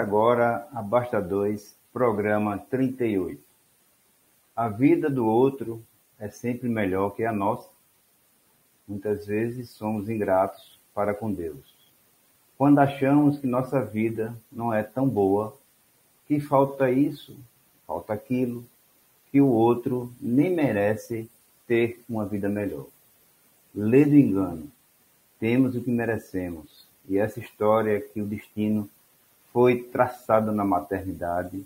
Agora a Basta 2, programa 38. A vida do outro é sempre melhor que a nossa. Muitas vezes somos ingratos para com Deus. Quando achamos que nossa vida não é tão boa, que falta isso, falta aquilo, que o outro nem merece ter uma vida melhor. Lê do engano. Temos o que merecemos. E essa história que o destino foi traçado na maternidade,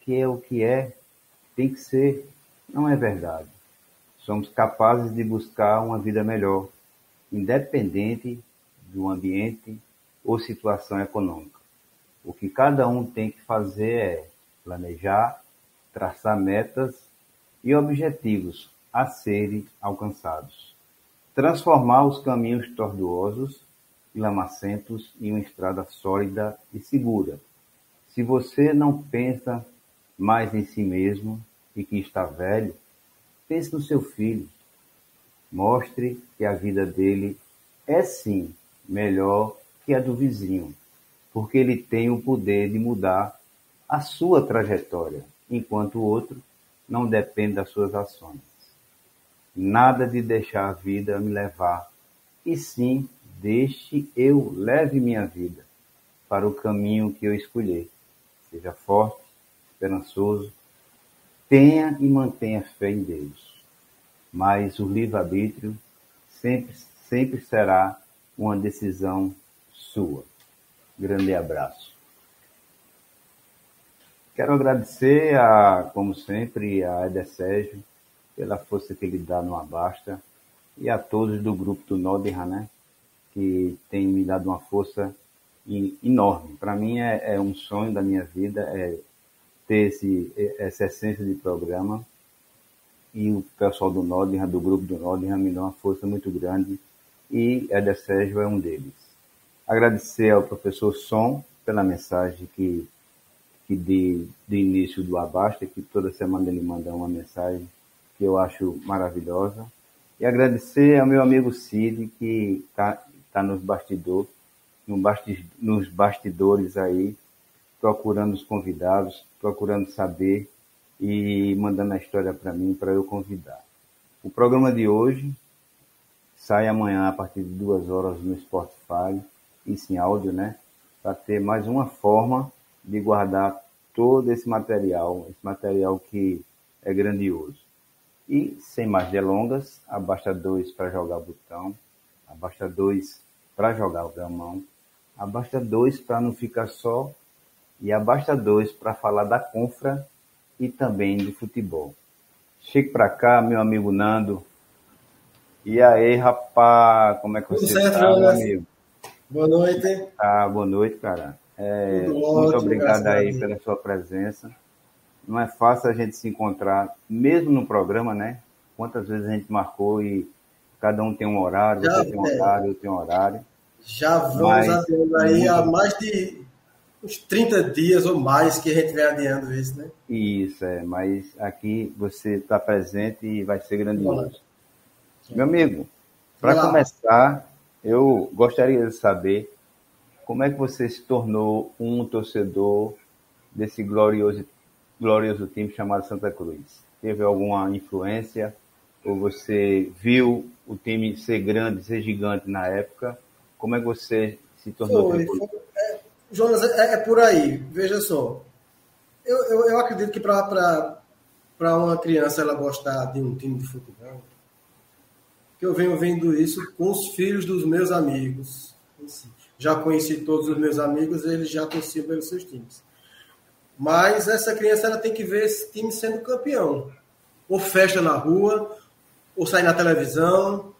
que é o que é, tem que ser, não é verdade. Somos capazes de buscar uma vida melhor, independente do ambiente ou situação econômica. O que cada um tem que fazer é planejar, traçar metas e objetivos a serem alcançados. Transformar os caminhos tortuosos e lamacentos em uma estrada sólida e segura. Se você não pensa mais em si mesmo e que está velho, pense no seu filho. Mostre que a vida dele é sim melhor que a do vizinho, porque ele tem o poder de mudar a sua trajetória, enquanto o outro não depende das suas ações. Nada de deixar a vida me levar, e sim Deixe eu leve minha vida para o caminho que eu escolher. Seja forte, esperançoso, tenha e mantenha fé em Deus. Mas o livre-arbítrio sempre, sempre será uma decisão sua. Grande abraço. Quero agradecer, a, como sempre, a Eder Sérgio pela força que ele dá no Abasta e a todos do grupo do Nordem, né? Que tem me dado uma força enorme. Para mim é, é, um sonho da minha vida é ter esse, essa essência de programa e o pessoal do Nordinha, do grupo do Nordinha, me dá uma força muito grande e Éder Sérgio é um deles. Agradecer ao professor Som pela mensagem que, que de, de início do Abasta, que toda semana ele manda uma mensagem que eu acho maravilhosa. E agradecer ao meu amigo Cid, que está está nos bastidores, nos bastidores aí, procurando os convidados, procurando saber e mandando a história para mim para eu convidar. O programa de hoje sai amanhã a partir de duas horas no Spotify, isso em áudio, né? Para ter mais uma forma de guardar todo esse material, esse material que é grandioso. E sem mais delongas, abasta dois para jogar botão, abasta dois para jogar o gamão, abasta dois para não ficar só e abasta dois para falar da confra e também de futebol. Chegue para cá, meu amigo Nando. E aí, rapaz, como é que você está, meu amigo? Boa noite. Ah, boa noite, cara. É, muito ótimo, obrigado aí pela sua presença. Não é fácil a gente se encontrar, mesmo no programa, né? Quantas vezes a gente marcou e Cada um tem um horário, Já você tem um horário, eu tenho um horário. Já vamos Mas, adiando aí há mais de uns 30 dias ou mais que a gente vem adiando isso, né? Isso, é. Mas aqui você está presente e vai ser grandioso. Meu amigo, para começar, eu gostaria de saber como é que você se tornou um torcedor desse glorioso, glorioso time chamado Santa Cruz? Teve alguma influência? Ou você viu o time ser grande, ser gigante na época. Como é que você se tornou? Foi, foi, é, Jonas, é, é, por aí. Veja só. Eu, eu, eu acredito que para uma criança ela gostar de um time de futebol, que eu venho vendo isso com os filhos dos meus amigos. Já conheci todos os meus amigos, eles já torciam pelos seus times. Mas essa criança ela tem que ver esse time sendo campeão. Ou festa na rua, ou sair na televisão,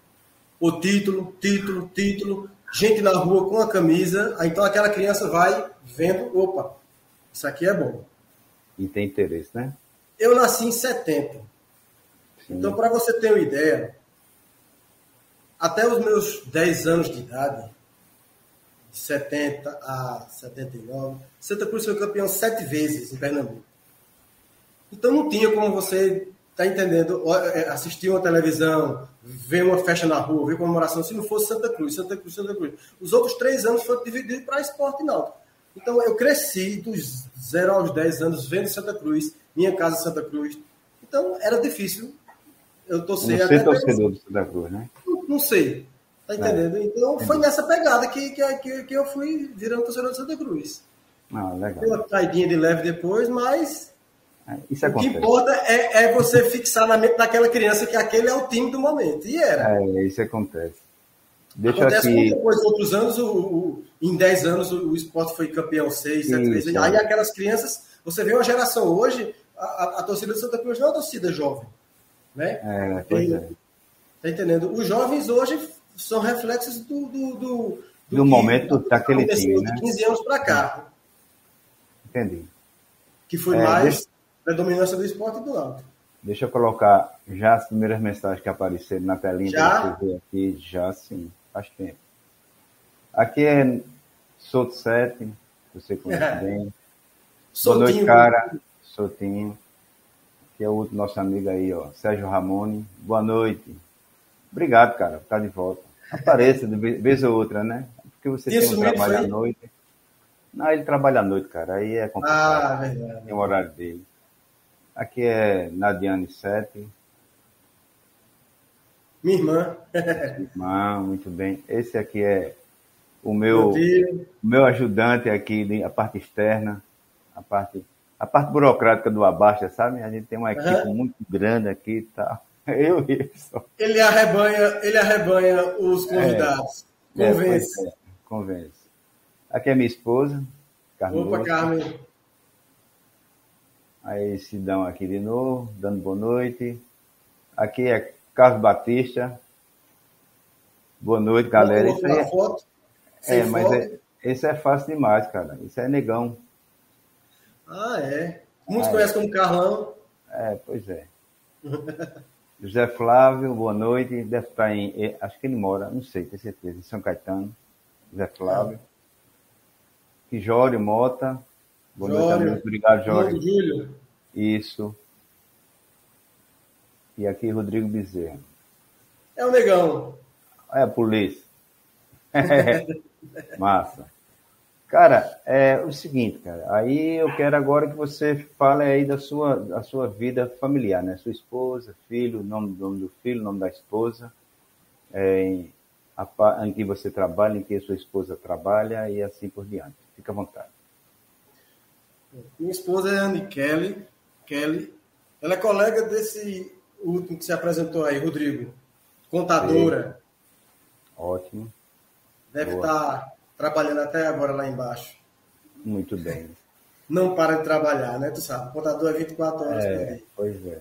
o título, título, título, gente na rua com a camisa, então aquela criança vai vendo, opa, isso aqui é bom. E tem interesse, né? Eu nasci em 70. Sim. Então, para você ter uma ideia, até os meus 10 anos de idade, de 70 a 79, Santa Cruz foi campeão sete vezes em Pernambuco. Então não tinha como você tá entendendo? É, assistir uma televisão, ver uma festa na rua, ver comemoração, se não fosse Santa Cruz, Santa Cruz, Santa Cruz. Os outros três anos foram divididos para esporte náutico. Então, eu cresci dos 0 aos 10 anos vendo Santa Cruz, minha casa Santa Cruz. Então, era difícil eu torcer até. Você torcedor do Santa Cruz, né? Não, não sei. Tá é. entendendo? É. Então, foi nessa pegada que, que, que, eu fui virando torcedor do Santa Cruz. Ah, legal. Deu uma caidinha de leve depois, mas é, isso acontece. O que importa é, é, você fixar na mente daquela criança que aquele é o time do momento. E era. É, isso acontece. Deixa acontece aqui... depois, outros anos, o, o, em 10 anos, o, o esporte foi campeão 6, 7 vezes. Aí aquelas crianças, você vê uma geração hoje, a, a, torcida do Santa Cruz não é uma torcida jovem. Né? É, pois é. Tá entendendo? Os jovens hoje são reflexos do, do, do, do, do momento daquele time, né? De 15 anos para cá. Entendi. Que foi é, mais deixa... predominância do esporte e do alto. Deixa eu colocar já as primeiras mensagens que apareceram na telinha já? ver aqui. Já sim, faz tempo. Aqui é Souto 7, você conhece é. bem. Boa noite, cara. Sotinho. Que é o outro nosso amigo aí, ó. Sérgio Ramone. Boa noite. Obrigado, cara, por estar de volta. Apareça de vez ou outra, né? Porque você Isso tem um trabalho à noite. Não, ele trabalha à noite, cara. Aí é complicado. Ah, verdade. Tem o horário dele. Aqui é Nadiane Sete. Minha irmã. irmã, muito bem. Esse aqui é o meu, meu, meu ajudante aqui, a parte externa, a parte, a parte burocrática do Abaixa, sabe? A gente tem uma equipe uhum. muito grande aqui e tal. Eu isso. Ele arrebanha, ele arrebanha os convidados. É, convence. É, é, convence. Aqui é minha esposa, Carmen. Opa, Carmen. Aí Sidão aqui de novo, dando boa noite. Aqui é Carlos Batista. Boa noite, galera. Isso é... foto. É, mas. É, esse é fácil demais, cara. Isso é negão. Ah, é. Muitos ah, conhecem como Carlão. É, pois é. José Flávio, boa noite. Deve estar em. Acho que ele mora, não sei, tenho certeza, em São Caetano. José Flávio. Ah. Jório Mota. Boa Jório. noite, Obrigado, Jório. Júlio. Isso. E aqui, Rodrigo Bezerra. É o negão. É a polícia. Massa. Cara, é o seguinte, cara. Aí eu quero agora que você fale aí da sua, da sua vida familiar, né? Sua esposa, filho, nome, nome do filho, nome da esposa. É, em que você trabalha, em que a sua esposa trabalha e assim por diante. Fica à vontade. Minha esposa é Anne Kelly. Kelly. Ela é colega desse último que se apresentou aí, Rodrigo. Contadora. Ótimo. Deve Boa. estar trabalhando até agora lá embaixo. Muito bem. Não para de trabalhar, né? Tu sabe, contador é 24 horas é, por dia. Pois é.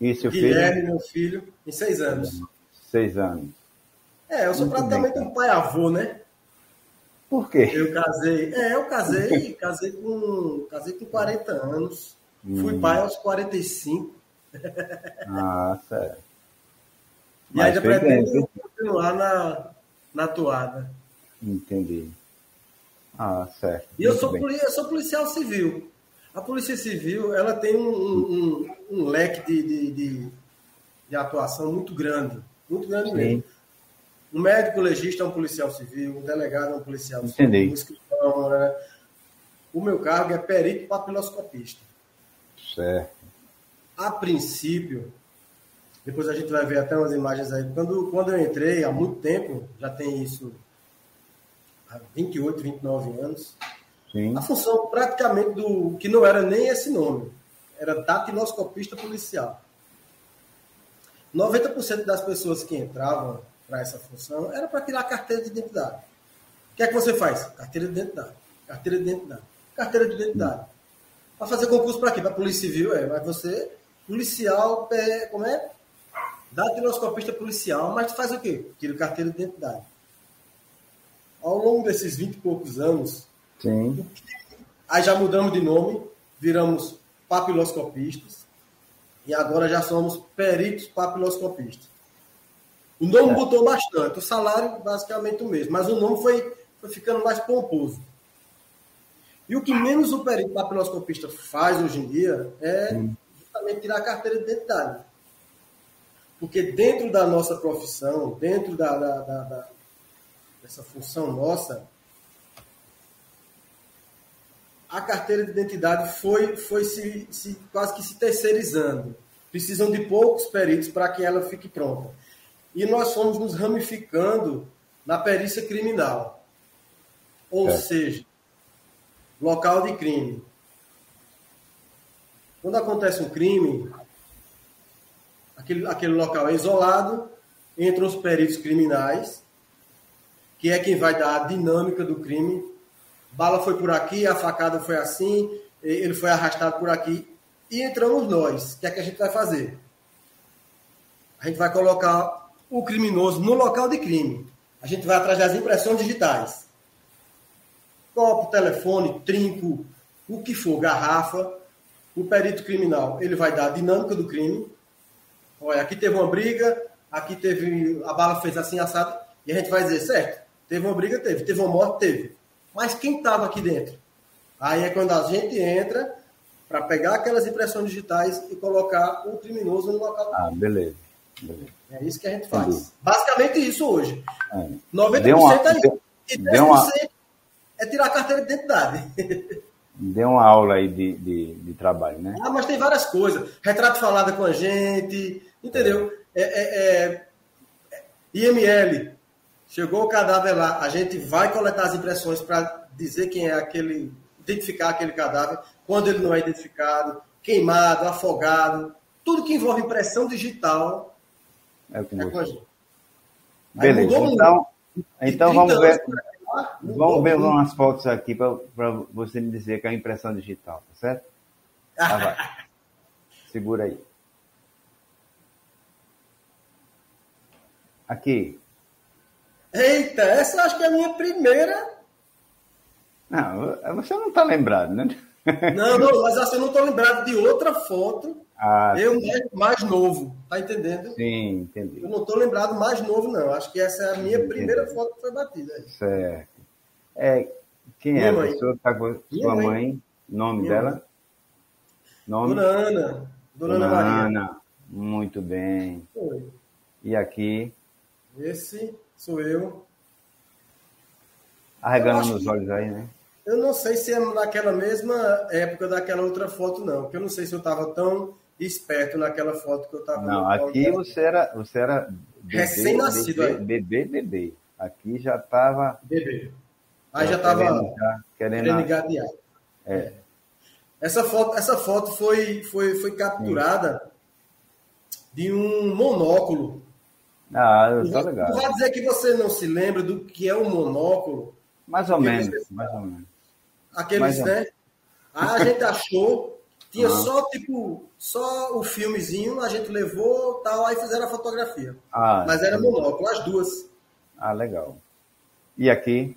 E seu Guilherme, filho? meu filho, em seis anos. Seis anos. É, eu sou Muito praticamente bem, um pai-avô, né? Por quê? Eu casei. É, eu casei, casei com. Casei com 40 anos. Hum. Fui pai aos 45. Ah, sério. E Mas ainda pretendo continuar na, na toada. Entendi. Ah, certo. E eu sou, eu sou policial civil. A Polícia Civil ela tem um, um, um leque de, de, de, de, atuação muito grande. Muito grande Sim. mesmo. Um médico legista é um policial civil, um delegado é um policial Entendi. civil, um escrivão, né? O meu cargo é perito papiloscopista. Certo. A princípio, depois a gente vai ver até umas imagens aí. Quando, quando eu entrei, há muito tempo, já tem isso, há 28, 29 anos, Sim. a função praticamente do que não era nem esse nome, era datiloscopista policial. 90% das pessoas que entravam para essa função era para tirar a carteira de identidade. O que é que você faz? Carteira de identidade. Carteira de identidade. Carteira de identidade. Para fazer concurso para quê? Para Polícia Civil, é. Mas você, policial, como é? Datiloscopista policial, mas faz o quê? Tira carteira de identidade. Ao longo desses 20 e poucos anos, Sim. aí já mudamos de nome, viramos papiloscopistas, e agora já somos peritos papiloscopistas. O nome é. botou bastante, o salário basicamente o mesmo, mas o nome foi, foi ficando mais pomposo. E o que menos o perito papiloscopista faz hoje em dia é justamente tirar a carteira de identidade. Porque dentro da nossa profissão, dentro da, da, da, da dessa função nossa, a carteira de identidade foi, foi se, se, quase que se terceirizando. Precisam de poucos peritos para que ela fique pronta. E nós fomos nos ramificando na perícia criminal. Ou é. seja, local de crime. Quando acontece um crime, aquele, aquele local é isolado, entram os peritos criminais, que é quem vai dar a dinâmica do crime. Bala foi por aqui, a facada foi assim, ele foi arrastado por aqui. E entramos nós. O que é que a gente vai fazer? A gente vai colocar o criminoso no local de crime. A gente vai atrás das impressões digitais. Copo, telefone, trinco, o que for, garrafa. O perito criminal, ele vai dar a dinâmica do crime. Olha, aqui teve uma briga, aqui teve, a bala fez assim, assado, e a gente vai dizer, certo, teve uma briga, teve, teve uma morte, teve. Mas quem estava aqui dentro? Aí é quando a gente entra para pegar aquelas impressões digitais e colocar o criminoso no local. Ah, beleza. É isso que a gente faz. Entendi. Basicamente isso hoje. É. 90% deu uma, é isso. E 10% uma... é tirar a carteira de identidade. Deu uma aula aí de, de, de, trabalho, né? Ah, mas tem várias coisas. Retrato falado com a gente, entendeu? É, é, é, IML. Chegou o cadáver lá, a gente vai coletar as impressões para dizer quem é aquele, identificar aquele cadáver, quando ele não é identificado, queimado, afogado, tudo que envolve impressão digital é o que é com a gente. Beleza, então, então vamos ver. Vamos ver umas fotos aqui para você me dizer que é a impressão digital, tá certo? Ah, vai. Segura aí. Aqui. Eita, essa eu acho que é a minha primeira. Não, você não está lembrado, né? Não, não, mas assim, eu não estou lembrado de outra foto. Ah, eu mais, mais, novo, tá entendendo? Sim, entendi. Eu não estou lembrado mais novo, não. Acho que essa é a minha entendi. primeira foto que foi batida. Certo. É, quem minha é mãe. a pessoa que está com sua mãe? mãe? Nome minha dela? Mãe. Nome? Dona Ana. Dona, Dona Ana Maria. Ana. Muito bem. Foi. E aqui? Esse sou eu. Arregando nos olhos aí, né? Eu não sei se é naquela mesma época daquela outra foto, não. Porque eu não sei se eu estava tão esperto naquela foto que eu estava. Não, aqui você era, você era recém-nascido. Bebê, bebê, bebê. Aqui já estava. Bebê. Aí já estava querendo, querendo engatear. É. Essa foto, essa foto foi, foi, foi capturada Sim. de um monóculo. Ah, tá legal. Tu vai dizer que você não se lembra do que é um monóculo? Mais ou menos, mais ou menos. Aqueles, né? Ah, a gente achou, tinha ah. só tipo, só o filmezinho, a gente levou tal, aí fizeram a fotografia. Ah, Mas era monóculo, as duas. Ah, legal. E aqui?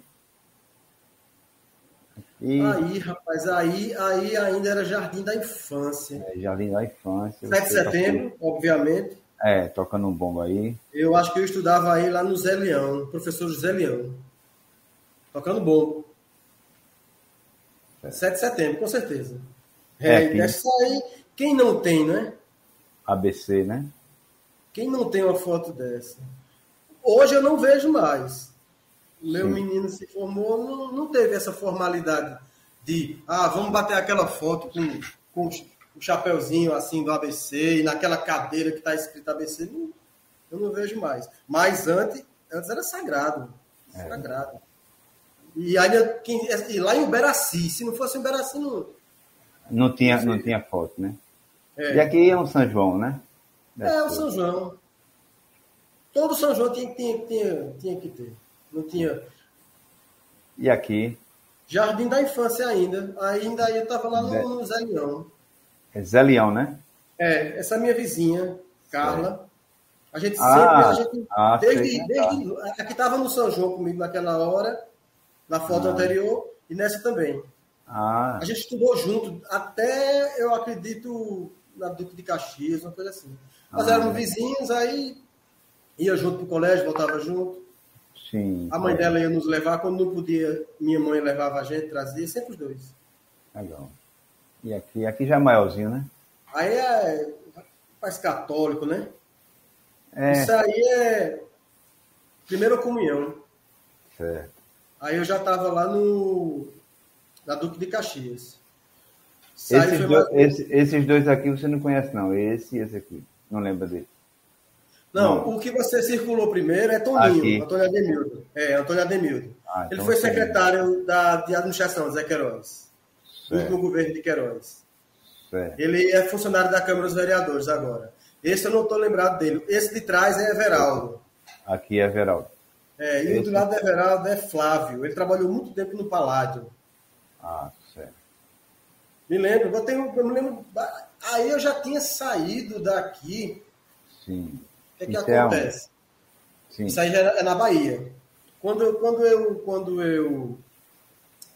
E... Aí, rapaz, aí, aí ainda era Jardim da Infância. É, Jardim da Infância. 7 de setembro, tá... obviamente. É, tocando um bombo aí. Eu acho que eu estudava aí lá no Zé Leão, professor José Leão. Tocando bombo. É. 7 de setembro, com certeza. É, é essa aí, quem não tem, né? ABC, né? Quem não tem uma foto dessa? Hoje eu não vejo mais meu menino se formou, não, não teve essa formalidade de, ah, vamos bater aquela foto com, com o chapeuzinho assim do ABC e naquela cadeira que está escrito ABC. Não, eu não vejo mais. Mas antes, antes era sagrado. É. E, ainda, e lá em Uberaci, se não fosse Uberaci, não. Não tinha, não tinha foto, né? É. E aqui é um São João, né? Deve é, o São João. Todo São João tinha, tinha, tinha, tinha que ter não tinha. E aqui? Jardim da Infância ainda. Ainda eu estava lá no, no Zé Leão. É Zé Leão, né? É, essa é minha vizinha, Carla. A gente ah, sempre, a gente, ah, desde, sei, desde, tá. aqui estava no São João comigo naquela hora, na foto ah. anterior, e nessa também. Ah. A gente estudou junto, até, eu acredito, na Duque de Caxias, uma coisa assim. Nós ah, éramos vizinhos, aí ia junto pro colégio, voltava junto. Sim. A mãe é. dela ia nos levar, quando não podia, minha mãe levava a gente, trazia, sempre os dois. Legal. E aqui, aqui já é maiorzinho, né? Aí é mais católico, né? É. Isso aí é primeira comunhão. Certo. Aí eu já estava lá no da Duque de Caxias. Esses, dois, esse, esses dois aqui você não conhece, não. Esse e esse aqui. Não lembra dele. Não, não, o que você circulou primeiro é Toninho, aqui. Antônio Ademildo. É, Antônio Ademildo. Ah, então Ele foi secretário da, de administração, Zé Queiroz. No último governo de Queiroz. Certo. Ele é funcionário da Câmara dos Vereadores agora. Esse eu não estou lembrado dele. Esse de trás é Everaldo. Aqui é Everaldo. É, e o do lado do Everaldo é Flávio. Ele trabalhou muito tempo no Paládio. Ah, certo. Me lembro, eu, tenho, eu me lembro. Aí eu já tinha saído daqui. Sim. O que, é que acontece? Sim. Isso aí já é na Bahia. Quando eu, quando eu, quando eu,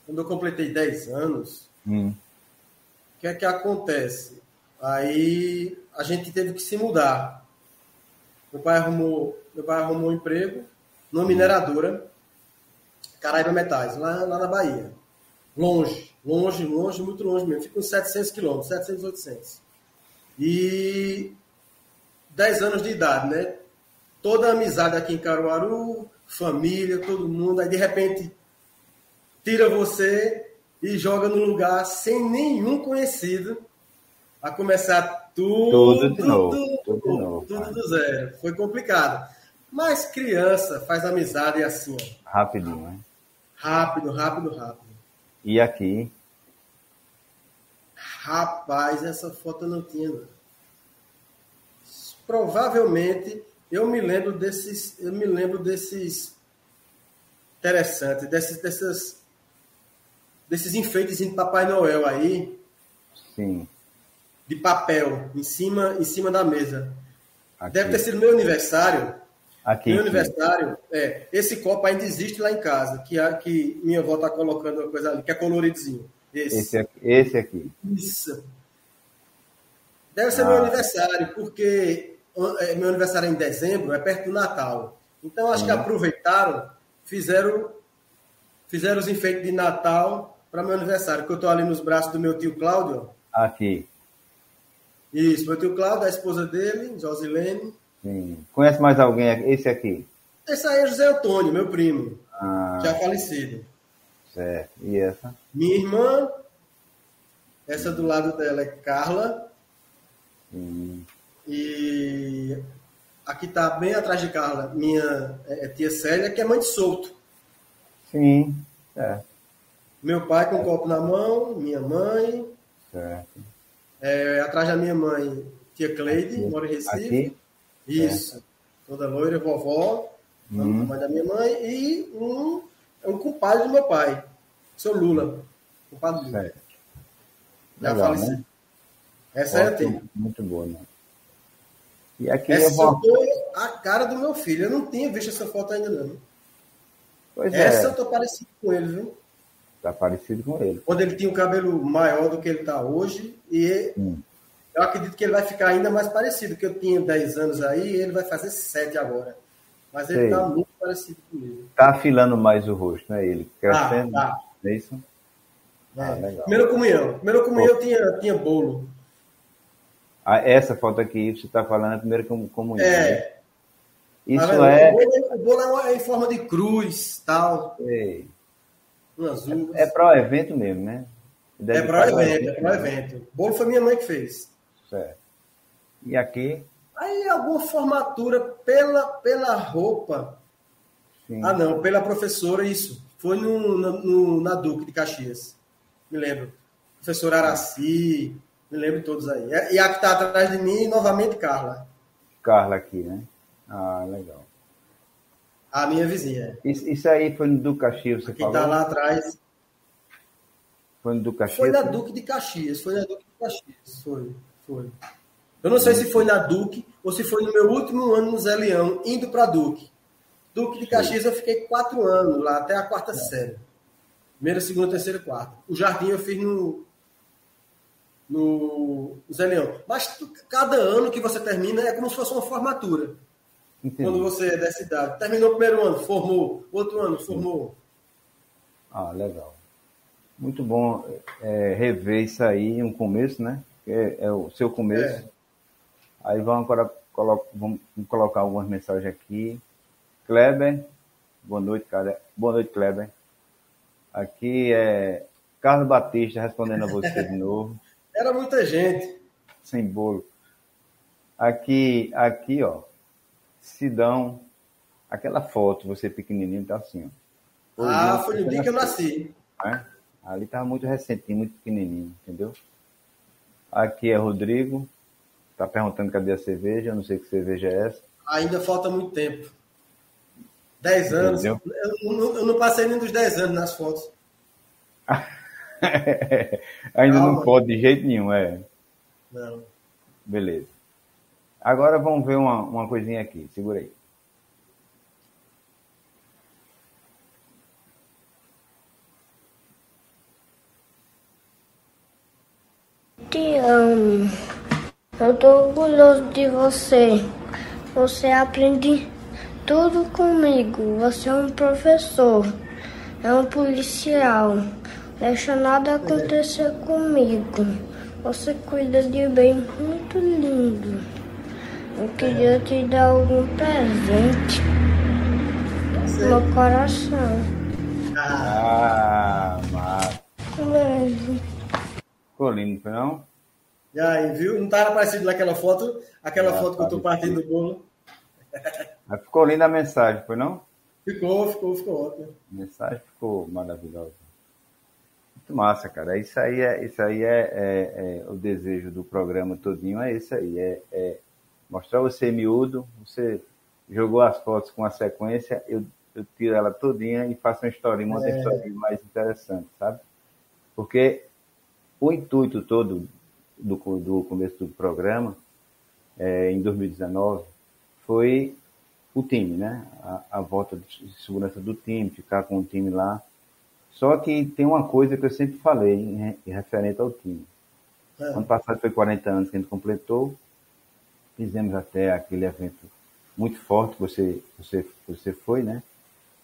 quando eu completei 10 anos, hum. o que é que acontece? Aí a gente teve que se mudar. Meu pai arrumou, meu pai arrumou um emprego numa mineradora, Caraíba Metais, lá, lá na Bahia. Longe, longe, longe, muito longe mesmo. Fica uns 700 quilômetros, 700, 800. E 10 anos de idade, né? Toda a amizade aqui em Caruaru, família, todo mundo. Aí, de repente, tira você e joga num lugar sem nenhum conhecido a começar tudo, tudo de novo. Tudo, tudo, tudo, novo, tudo do zero. Foi complicado. Mas criança faz amizade assim, ó. Rapidinho, né? Rápido, rápido, rápido. E aqui? Rapaz, essa foto eu não tinha. Não. Provavelmente eu me lembro desses, eu me lembro desses interessantes, desses, dessas, desses enfeites de Papai Noel aí. Sim. De papel em cima, em cima da mesa. Aqui. Deve ter sido meu aniversário. Aqui, meu aniversário, é, esse copo ainda existe lá em casa, que, a, que minha avó está colocando uma coisa ali, que é coloridozinho. Esse. Esse aqui. Esse aqui. Isso. Deve ser ah. meu aniversário, porque é, meu aniversário é em dezembro, é perto do Natal. Então acho uhum. que aproveitaram, fizeram, fizeram os enfeites de Natal para meu aniversário, que eu estou ali nos braços do meu tio Cláudio. Aqui. Isso, meu tio Cláudio, a esposa dele, Josilene. Sim. Conhece mais alguém? Esse aqui? Esse aí é José Antônio, meu primo. Ah. Já falecido. Certo. E essa? Minha irmã. Essa do lado dela é Carla. Sim. E aqui está bem atrás de Carla, minha é, é, tia Célia, que é mãe de solto. Sim, certo. Meu pai com o copo na mão, minha mãe. Certo. É, atrás da minha mãe, tia Cleide, aqui. mora em Recife. Aqui? Isso. Toda loira, vovó, hum. mãe da minha mãe, e um, um compadre do meu pai, seu Lula. Compadre Lula. Certo. Já Legal. Né? Essa Ótimo, é a tia. Muito boa, né? E aqui essa eu vou... a cara do meu filho. Eu não tinha visto essa foto ainda, não. Pois essa é. eu tô parecido com ele, viu? Tá parecido com ele. Quando ele tinha um cabelo maior do que ele tá hoje, e hum. Eu acredito que ele vai ficar ainda mais parecido, que eu tinha 10 anos aí, ele vai fazer 7 agora. Mas ele está muito parecido comigo. Está afilando mais o rosto, né? Ele crescendo. Tá, tá. É isso? É. Ah, legal. Primeira comunhão. Primeira comunhão tinha, tinha bolo. Ah, essa foto aqui, você está falando a primeira comunhão. É. Né? Isso ah, é... O bolo, o bolo é em forma de cruz, tal. Sei. Umas É, é para o evento mesmo, né? Deve é para o evento, é para o evento. O bolo foi minha mãe que fez. Certo. E aqui? Aí alguma formatura pela, pela roupa. Sim. Ah, não, pela professora, isso. Foi no, no, na Duque de Caxias. Me lembro. Professor Araci, me lembro todos aí. E a que está atrás de mim, novamente, Carla. Carla aqui, né? Ah, legal. A minha vizinha. Isso, isso aí foi no Duque Caxias, você Quem falou? está lá atrás. Foi no Duque Caxias? Foi na Duque de Caxias, foi na Duque de Caxias, foi. Foi. Eu não sei se foi na Duque ou se foi no meu último ano no Zé Leão, indo para Duque. Duque de Caxias eu fiquei quatro anos lá, até a quarta série. Primeira, segunda, terceira, quarta. O jardim eu fiz no, no Zé Leão. Mas cada ano que você termina é como se fosse uma formatura. Entendi. Quando você é dessa idade. Terminou o primeiro ano, formou. Outro ano, formou. Ah, legal. Muito bom é, rever isso aí, um começo, né? É, é o seu começo. É. Aí vamos agora vamos colocar algumas mensagens aqui. Kleber, boa noite, cara. Boa noite, Kleber. Aqui é Carlos Batista respondendo a você de novo. Era muita gente. Sem bolo. Aqui, aqui, ó. Sidão. Aquela foto, você pequenininho, tá assim, ó. ah, foi no dia que eu nasci. É? Ali tava muito recentinho, muito pequenininho, entendeu? Aqui é Rodrigo. Tá perguntando cadê a cerveja. Eu não sei que cerveja é essa. Ainda falta muito tempo. Dez anos. Eu, eu, não passei nem dos dez anos nas fotos. Ainda Calma. não pode de jeito nenhum, é. Não. Beleza. Agora vamos ver uma, uma coisinha aqui. Segura aí. Te amo. Eu tô orgulhoso de você. Você aprende tudo comigo. Você é um professor, é um policial. Deixa nada acontecer comigo. Você cuida de bem muito lindo. Eu queria te dar algum presente. Meu coração. Ah, mas. Ficou lindo, não? E aí, viu? Não estava parecido naquela foto? Aquela ah, foto que eu estou partindo do bolo. Mas ficou linda a mensagem, foi não? Ficou, ficou, ficou ótimo. A mensagem ficou maravilhosa. Muito massa, cara. Isso aí é, isso aí é, é, é o desejo do programa todinho, é esse aí. É, é, mostrar você miúdo, você jogou as fotos com a sequência, eu, eu tiro ela todinha e faço uma história, uma é. história mais interessante, sabe? Porque o intuito todo do, do começo do programa, é, em 2019, foi o time, né? A, a, volta de segurança do time, ficar com o time lá. Só que tem uma coisa que eu sempre falei em, em referente ao time. É. Ano passado foi 40 anos que a gente completou, fizemos até aquele evento muito forte que você, você, você foi, né?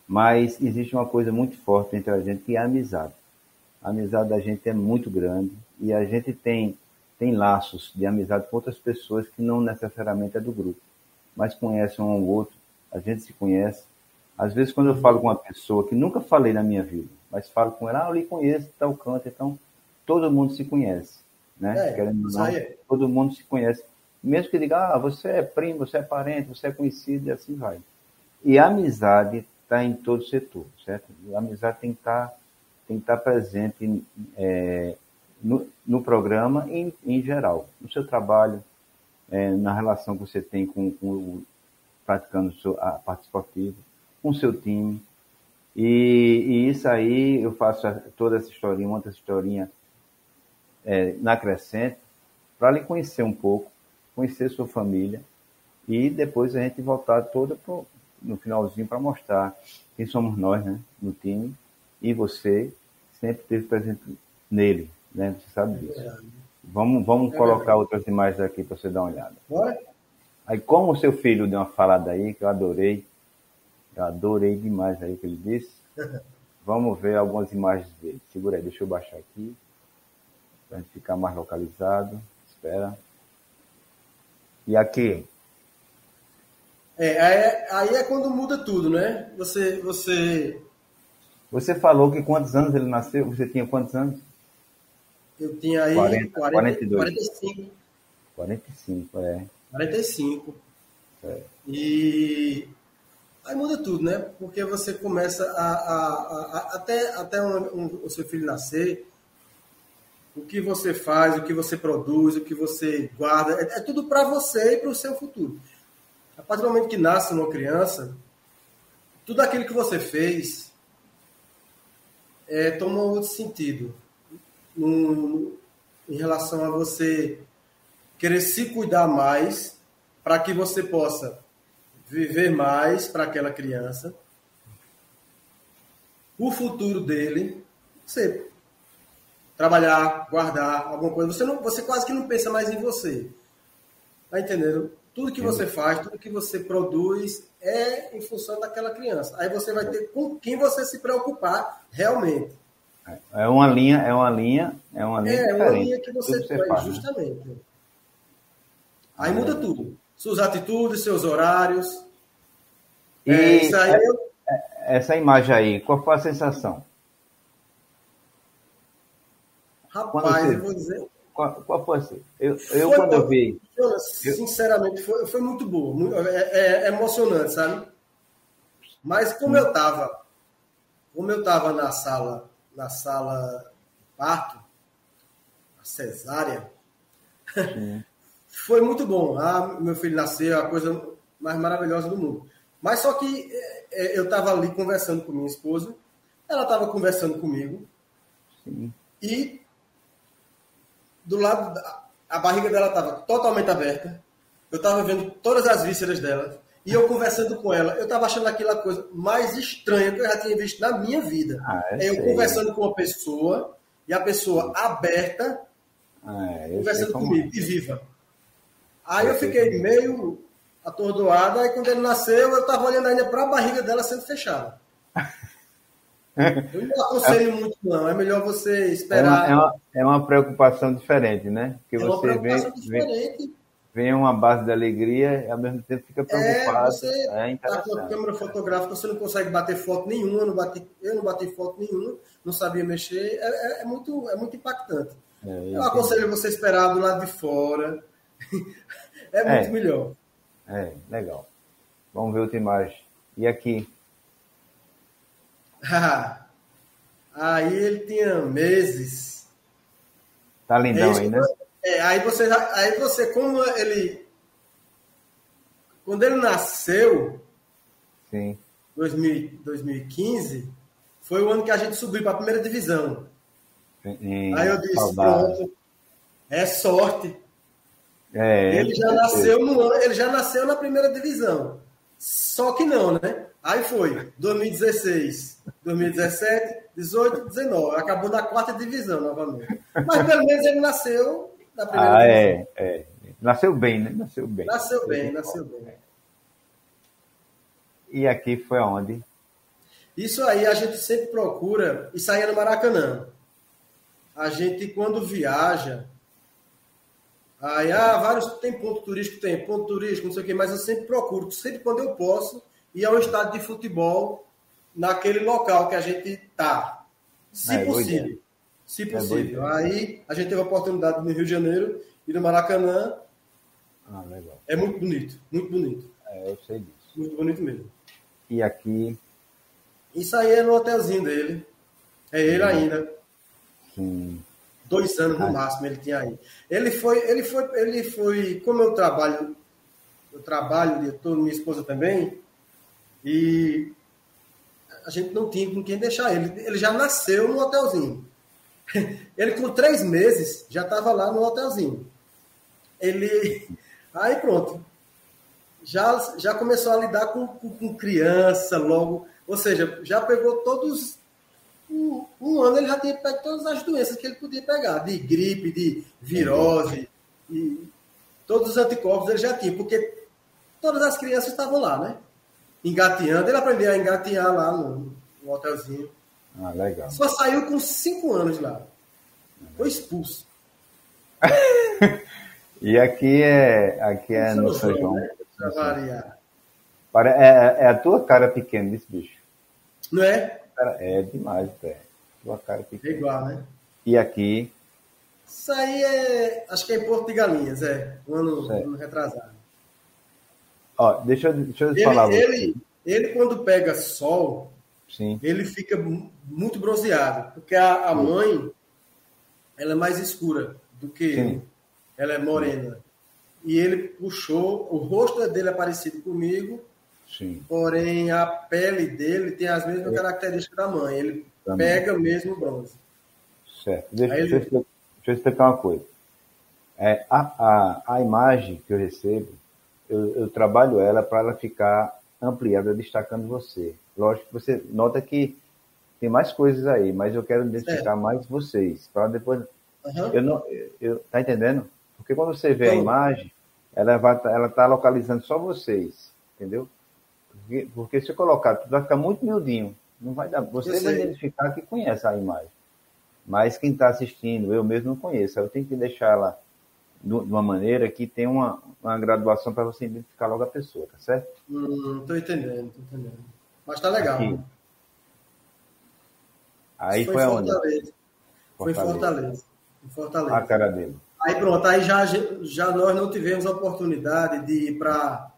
Mas existe uma coisa muito forte entre a gente que é a amizade. A amizade da gente é muito grande e a gente tem, tem laços de amizade com outras pessoas que não necessariamente é do grupo, mas conhecem um ao outro, a gente se conhece. Às vezes, quando eu falo com uma pessoa que nunca falei na minha vida, mas falo com ela, ah, eu lhe conheço, tal canto, então todo mundo se conhece, né? É, Querendo não, todo mundo se conhece. Mesmo que diga, ah, você é primo, você é parente, você é conhecido, e assim vai. E a amizade está em todo setor, certo? A amizade tem que estar tá tem que estar presente é, no, no, programa em, em geral, no seu trabalho, é, na relação que você tem com, com praticando a parte esportiva, com o seu time. E, e, isso aí eu faço toda essa historinha, uma outra historinha é, na crescente, para lhe conhecer um pouco, conhecer sua família e depois a gente voltar toda pro, no finalzinho para mostrar quem somos nós, né, no time e você sempre esteve presente nele, né? Você sabe disso. É vamos vamos é colocar outras imagens aqui para você dar uma olhada. Bora? Aí, como o seu filho deu uma falada aí, que eu adorei, eu adorei demais aí que ele disse, vamos ver algumas imagens dele. Segura aí, deixa eu baixar aqui, para gente ficar mais localizado. Espera. E aqui? É, aí, aí é quando muda tudo, né? Você, você você falou que quantos anos ele nasceu? Você tinha quantos anos? Eu tinha aí 40, 40, 42. 45. 45, é. 45. É. E aí muda tudo, né? Porque você começa a, a, a, a até, até um, um, o seu filho nascer, o que você faz, o que você produz, o que você guarda, é, é tudo para você e para o seu futuro. A partir do momento que nasce uma criança, tudo aquilo que você fez é, toma outro sentido. Em relação a você querer se cuidar mais para que você possa viver mais para aquela criança, o futuro dele, você trabalhar, guardar alguma coisa, você não, você quase que não pensa mais em você, tá entendendo? Tudo que você faz, tudo que você produz é em função daquela criança. Aí você vai ter com quem você se preocupar realmente. É uma linha, é uma linha, é uma linha. É, uma linha que você, você faz, né? justamente. Né? Aí é. muda tudo. Suas atitudes, seus horários. E é, isso aí é, essa imagem aí, qual foi a sensação? Rapaz, eu vou dizer. Qual, qual foi assim? Eu, eu foi, quando eu vi. Sinceramente, foi, foi muito boa. Muito, é, é, emocionante, sabe? Mas como hum. eu estava, como eu estava na sala, na sala parto, a cesárea, foi muito bom. Ah, meu filho nasceu, a coisa mais maravilhosa do mundo. Mas só que é, é eu estava ali conversando com minha esposa, ela estava conversando comigo, Sim. e do lado da, a barriga dela estava totalmente aberta. Eu estava vendo todas as vísceras dela. E eu conversando com ela, eu estava achando aquela coisa mais estranha que eu já tinha visto na minha vida. Ah, é eu sei. conversando com uma pessoa, e a pessoa aberta, ah, conversando comigo, é. e viva. Aí eu fiquei meio atordoado, aí quando ele nasceu, eu estava olhando ainda para a barriga dela sendo fechada. Eu não aconselho é, muito, não. É melhor você esperar. É uma, é uma, é uma preocupação diferente, né? Porque é você vê, vê, vem uma base de alegria e ao mesmo tempo fica é, preocupado. É, você está com a câmera fotográfica, você não consegue bater foto nenhuma, eu não bati, eu não bati foto nenhuma, não sabia mexer. É, é, é muito, é muito impactante. É, eu, eu aconselho você esperar do lado de fora. é muito melhor. É, legal. Vamos ver outra imagem. E aqui? aí ele tinha meses. Tá lindão aí, né? É, aí você, aí você, como ele. Quando ele nasceu, Sim. 2000, 2015, foi o ano que a gente subiu para a primeira divisão. Sim, aí eu disse, saudade. pronto, é sorte. É, ele já nasceu no ele já nasceu na primeira divisão. Só que não, né? Aí foi 2016, 2017, 18, 19. Acabou na quarta divisão novamente. Mas pelo menos ele nasceu na primeira ah, é, divisão. É, é. Nasceu bem, né? Nasceu bem. Nasceu bem, nasceu bem. E aqui foi onde? Isso aí a gente sempre procura. Isso aí é no Maracanã. A gente, quando viaja, aí, ah, vários. Tem ponto turístico? Tem, ponto turístico, não sei o quê, mas eu sempre procuro, sempre quando eu posso, e ao estádio de futebol naquele local que a gente está. Se é, possível. Se é possível. É Aí a gente teve a oportunidade no Rio de Janeiro e no Maracanã. Ah, legal. É muito bonito, muito bonito. É, eu sei disso. Muito bonito mesmo. E aqui? Isso aí é no hotelzinho dele. É ele ainda. Sim. Dois anos no ah. máximo ele tinha aí. Ele foi, ele foi, ele foi, como eu trabalho, eu trabalho, eu tô, minha esposa também, e a gente não tinha com quem deixar ele. Ele já nasceu no hotelzinho. Ele, com três meses, já estava lá no hotelzinho. Ele. Aí pronto. Já, já começou a lidar com, com, com criança logo. Ou seja, já pegou todos. Um, um, ano ele já tinha pego todas as doenças que ele podia pegar, de gripe, de virose, e todos os anticorpos ele já tinha, porque todas as crianças estavam lá, né? Engateando. Ele aprendeu a engatear lá no, no hotelzinho. Ah, legal. Só saiu com cinco anos lá. Foi expulso. e aqui é, aqui é no São João. Né? Para, é, é a tua cara pequena desse bicho. Não é? É demais, é. Tua cara pequena. É igual, né? E aqui? Isso aí é. Acho que é em Porto de Galinhas, é. Um ano, um ano retrasado. Ó, deixa, eu, deixa eu ele, falar. Ele, ele, quando pega sol, Sim. ele fica muito bronzeado. Porque a, a mãe, ela é mais escura do que ele. Ela é morena. E ele puxou, o rosto dele é parecido comigo, Sim. porém a pele dele tem as mesmas é. características da mãe. Ele Também. pega mesmo bronze. Certo. Deixa, ele... deixa, eu, deixa eu explicar uma coisa. É, a, a, a imagem que eu recebo eu, eu trabalho ela para ela ficar ampliada, destacando você. Lógico que você nota que tem mais coisas aí, mas eu quero identificar mais vocês, para depois. Uhum. Eu não, eu, tá entendendo? Porque quando você vê a imagem, ela vai, ela tá localizando só vocês, entendeu? Porque, porque se eu colocar, vai ficar muito miudinho, não vai dar. Você vai identificar que conhece a imagem, mas quem está assistindo, eu mesmo não conheço. Eu tenho que deixar ela de uma maneira que tem uma, uma graduação para você identificar logo a pessoa, tá certo? Hum, tô entendendo, tô entendendo. Mas tá legal. Aqui. Aí foi, foi Fortaleza. Foi Fortaleza. em Fortaleza. A cara dele. Aí pronto, aí já, já nós não tivemos a oportunidade de ir para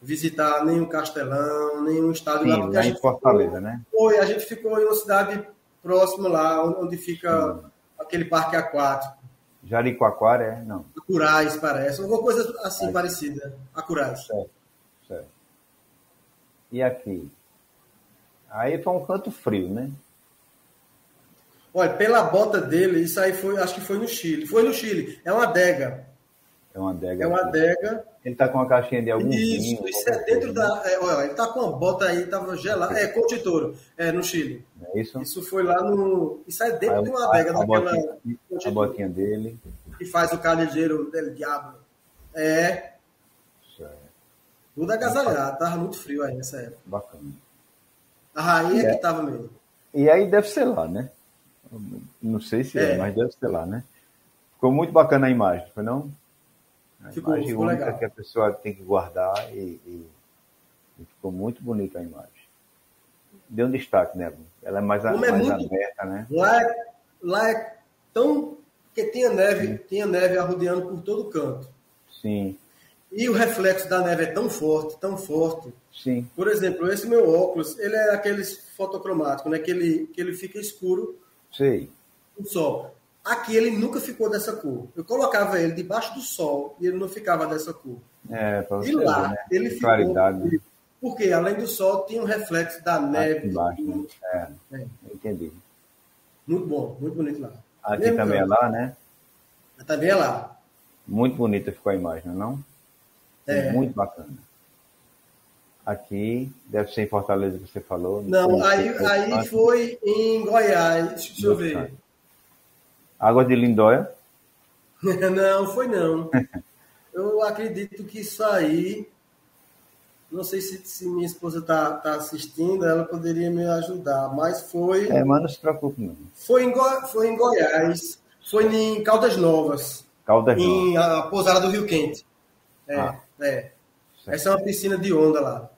visitar nenhum castelão, nenhum estádio Sim, lá, lá em Fortaleza, ficou, né? Foi, a gente ficou em uma cidade próxima lá, onde fica Sim. aquele parque aquático. Jaricoacoara, é? Não. Acurais, parece. Alguma coisa assim parecida. Acurais. Certo, certo. E aqui? Aí foi um canto frio, né? Olha, pela bota dele, isso aí foi, acho que foi no Chile. Foi no Chile. É uma adega. É uma adega. É uma adega. Ele tá com uma caixinha de algum Isso, vinho, isso é dentro da. É, olha, ele tá com uma bota aí, tava gelada. É, Contitoro, é, no Chile. É isso? Isso foi lá no. Isso é dentro aí, de uma adega, a, daquela. Botinha, a botinha dele. Que faz o calhejeiro dele, diabo. É. Certo. Tudo agasalhado, tava muito frio aí nessa época. Bacana. A rainha é. que tava mesmo. E aí deve ser lá, né? Não sei se é, é mas deve ser lá, né? Ficou muito bacana a imagem, foi não? A ficou, imagem ficou legal. que a pessoa tem que guardar e, e, e, ficou muito bonita a imagem. Deu um destaque nela. Ela é mais, mais é muito... aberta, né? Lá é, lá é tão. Porque tinha neve, tinha neve arrodeando por todo canto. Sim. E o reflexo da neve é tão forte, tão forte. Sim. Por exemplo, esse meu óculos, ele é aqueles fotocromático, né? Que ele, que ele fica escuro Sei. o sol. Aqui ele nunca ficou dessa cor. Eu colocava ele debaixo do sol e ele não ficava dessa cor. É, e lá né? ele ficou. Claridade. Porque além do sol tinha um reflexo da neve. embaixo, né? É, É. entendi. Muito bom, muito bonito lá. Aqui Mesmo também é lá, né? Também é lá. Muito bonita ficou a imagem, não? É. Muito bacana. Aqui, deve ser em Fortaleza que você falou. Não, aí, foi- aí foi em Goiás. Deixa eu ver. Água de Lindóia. Não, foi não. Eu acredito que isso aí. Não sei se, se minha esposa está tá assistindo, ela poderia me ajudar, mas foi, É, mas não se preocupe, não. foi, em, Go- foi em Goiás, foi em Caldas Novas, Caldas Novas. em a pousada do Rio Quente. É, Ah. é. Certo, Essa é uma piscina de onda lá.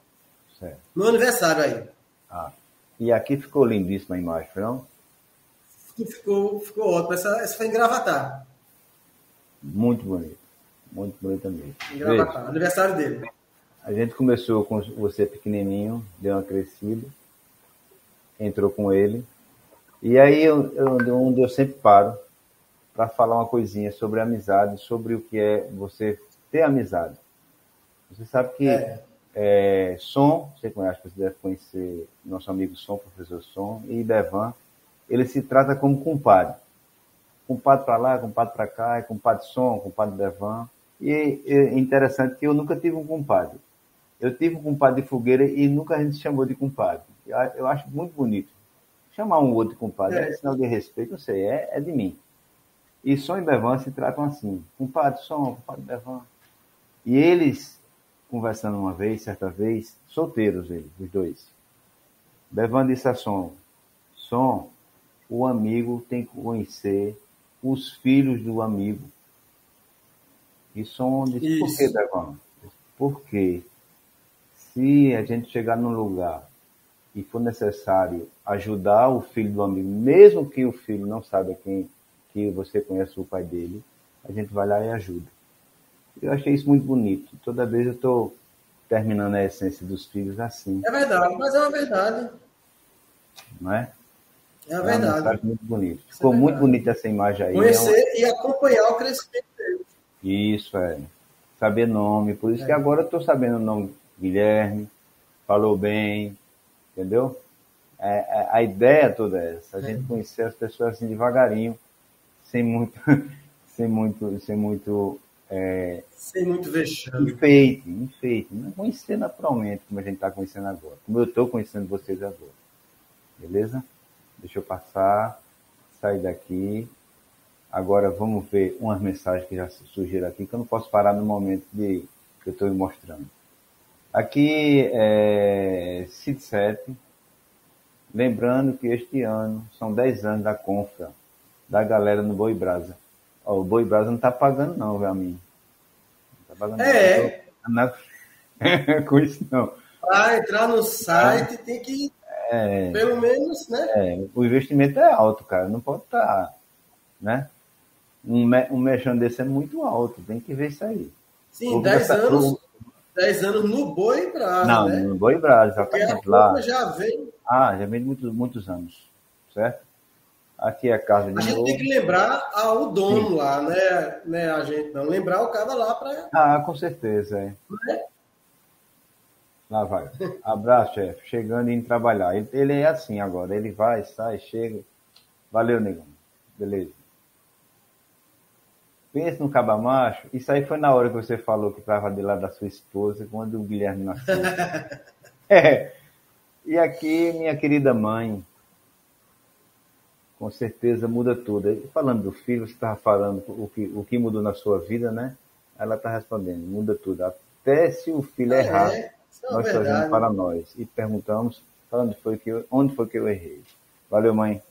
certo. No aniversário aí. Ah. E aqui ficou lindíssima a imagem, foi não? Ficou, ficou ótimo. Essa, essa foi em Gravatar. Muito bonito. Muito mesmo. Em Veja, Gravatar. Aniversário dele. a gente começou com você pequenininho, deu uma crescida, entrou com ele. E aí eu, eu, onde eu sempre paro para falar uma coisinha sobre amizade, sobre o que é você ter amizade. Você sabe que É. é, Som, você conhece, você deve conhecer nosso amigo Som, professor Som, e Devan, ele se trata como compadre. Compadre para lá, compadre para cá, é compadre Som, compadre Devan. E é interessante que eu nunca tive um compadre. Eu tive um compadre de fogueira e nunca a gente chamou de compadre. Eu, acho muito bonito. Chamar um outro de compadre é, É. sinal de respeito, não sei, é, é de mim. E Som e Devan se tratam assim. Compadre Som, compadre Devan. E eles, conversando uma vez, certa vez, solteiros eles, os dois. Devan disse a Som, Som, o amigo tem que conhecer os filhos do amigo. E Som disse, por Isso. que, Devan? Porque se a gente chegar num lugar e for necessário ajudar o filho do amigo, mesmo que o filho não saiba quem que você conhece o pai dele, a gente vai lá e ajuda. Eu achei isso muito bonito. Toda vez eu estou terminando a essência dos filhos assim, É verdade, mas é uma verdade. não é? É É uma verdade. mensagem muito bonita. Isso é Ficou muito verdade. bonita essa imagem aí. É um- Conhecer e acompanhar o crescimento dele. Isso, é. Saber nome. Por isso É. que agora eu estou sabendo o nome Guilherme, falou bem, entendeu? É, é, a ideia toda é essa, a gente conhecer as pessoas assim devagarinho, sem muito, sem muito, sem muito é, Sem muito vexame. enfeite, enfeite. Não conhecer naturalmente, como a gente está conhecendo agora, como eu estou conhecendo vocês agora. Beleza? Deixa eu passar, sair daqui. Agora vamos ver umas mensagens que já surgiram aqui, que eu não posso parar no momento de, que eu estou mostrando. Aqui é Cid 7, lembrando que este ano são 10 anos da Confra, da galera no Boi Brasa. Ó, o Boi Brasa não está pagando não, viu, a mim. Não tá pagando É. não. Não é com isso não. Para entrar no site tem que, É, pelo menos, né? é, o investimento é alto, cara, não pode estar, né? Um, me, um mexão desse é muito alto, tem que ver isso aí. Sim, 10 anos, 10 anos no Boi Brás, Não, né? no Boi Brás, exatamente. Porque a lá. Já vem. Ah, já vem muitos, muitos anos, certo? Aqui é a casa de A gente novo. tem que lembrar ao dono lá, né? né? A gente não lembrar o cara lá para. Ah, com certeza, é. Lá vai. Abraço, chefe. Chegando e indo trabalhar. Ele, ele é assim agora. Ele vai, sai, chega. Valeu, negão. Beleza. Pensa no cabamacho. Isso aí foi na hora que você falou que estava de lá da sua esposa, quando o Guilherme nasceu. é. E aqui, minha querida mãe. Com certeza muda tudo. E falando do filho, você estava falando o que, o que mudou na sua vida, né? Ela está respondendo, muda tudo. Até se o filho É, errar, é uma nós verdade. fazemos para nós. E perguntamos onde foi que eu, onde foi que eu errei. Valeu, mãe.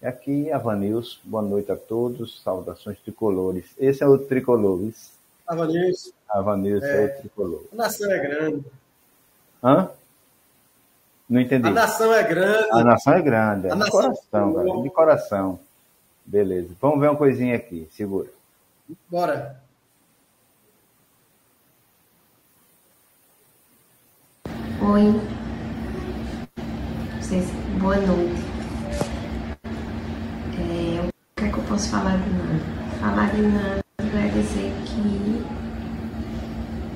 E aqui, Avanils, boa noite a todos, saudações tricolores. Esse é o tricolores. Avanils, Avanils é. É. o tricolor. a nação é grande. Hã? Não entendi. A nação é grande. A nação é grande, é de coração, cara, de coração. Beleza. Vamos ver uma coisinha aqui, segura. Bora. Oi. Vocês, boa noite. É, o que é que eu posso falar de Nando? Falar de Nando é dizer que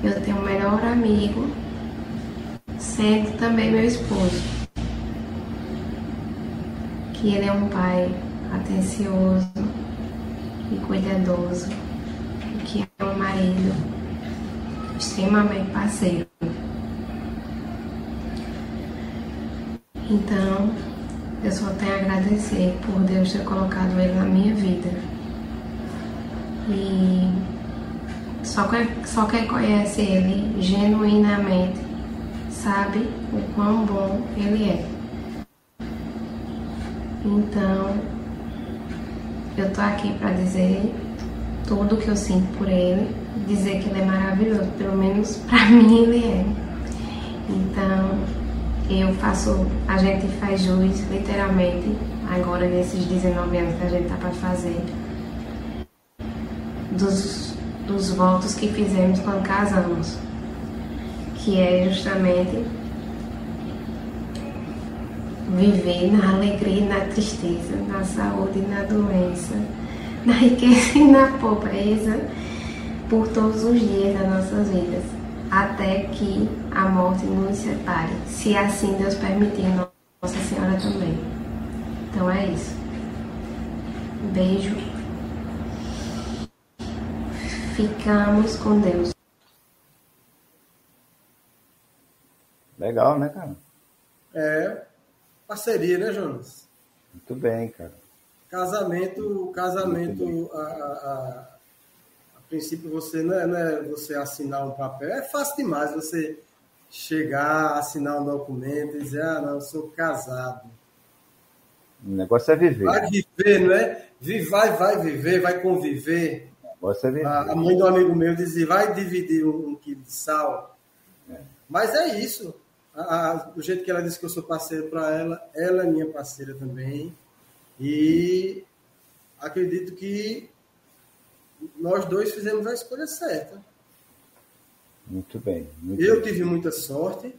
eu tenho um melhor amigo, sendo também meu esposo. Que ele é um pai atencioso e cuidadoso, e que é um marido extremamente parceiro. Então, eu só tenho a agradecer por Deus ter colocado ele na minha vida. E só quem, só quem conhece ele genuinamente sabe o quão bom ele é. Então, eu tô aqui para dizer tudo que eu sinto por ele, dizer que ele é maravilhoso, pelo menos para mim ele é. Então, eu faço, a gente faz jus, literalmente, agora nesses 19 anos que a gente tá para fazer, dos, dos votos que fizemos quando casamos, que é justamente viver na alegria e na tristeza, na saúde e na doença, na riqueza e na pobreza, por todos os dias das nossas vidas, até que a morte nos separe, se assim Deus permitir, Nossa Senhora também. Então é isso. Beijo. Ficamos com Deus. Legal, né, cara? É parceria, né, Jonas? Muito bem, cara. Casamento, casamento, a, a, princípio você não é, não é você assinar um papel, é fácil demais você chegar, assinar um documento e dizer, ah, não, eu sou casado. O negócio é viver. Vai viver, não é? Vai, vai viver, vai conviver. O negócio é viver. A, mãe do amigo meu dizia, vai dividir um, um quilo de sal. Mas é isso. A- a- do jeito que ela disse que eu sou parceiro para ela, ela é minha parceira também. E acredito que nós dois fizemos a escolha certa. Muito bem. Muito Eu bem. tive muita sorte,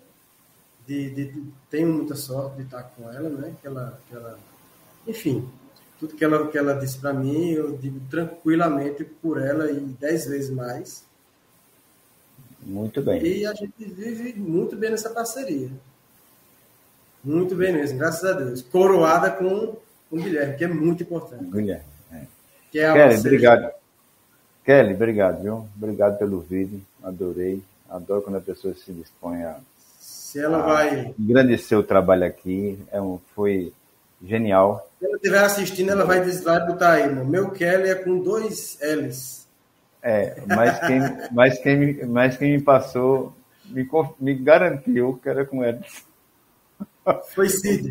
de, de- de- tenho muita sorte de estar com ela, né? Que ela, que ela, enfim, tudo que ela, que ela disse para mim, eu digo tranquilamente por ela e dez vezes mais. Muito bem. E a gente vive muito bem nessa parceria. Muito bem mesmo, graças a Deus. Coroada com o Guilherme, que é muito importante. Guilherme. é. Que é a parceira- obrigado. Kelly, obrigado, viu? Obrigado pelo vídeo. Adorei. Adoro quando a pessoa se dispõe a Se ela vai, engrandecer o trabalho aqui. É um, foi genial. se ela estiver assistindo, ela vai, vai botar aí, irmão. Meu Kelly é com dois L's. É, mas quem, mas quem, me- mas quem me passou me, me garantiu que era com ela. Foi Cid.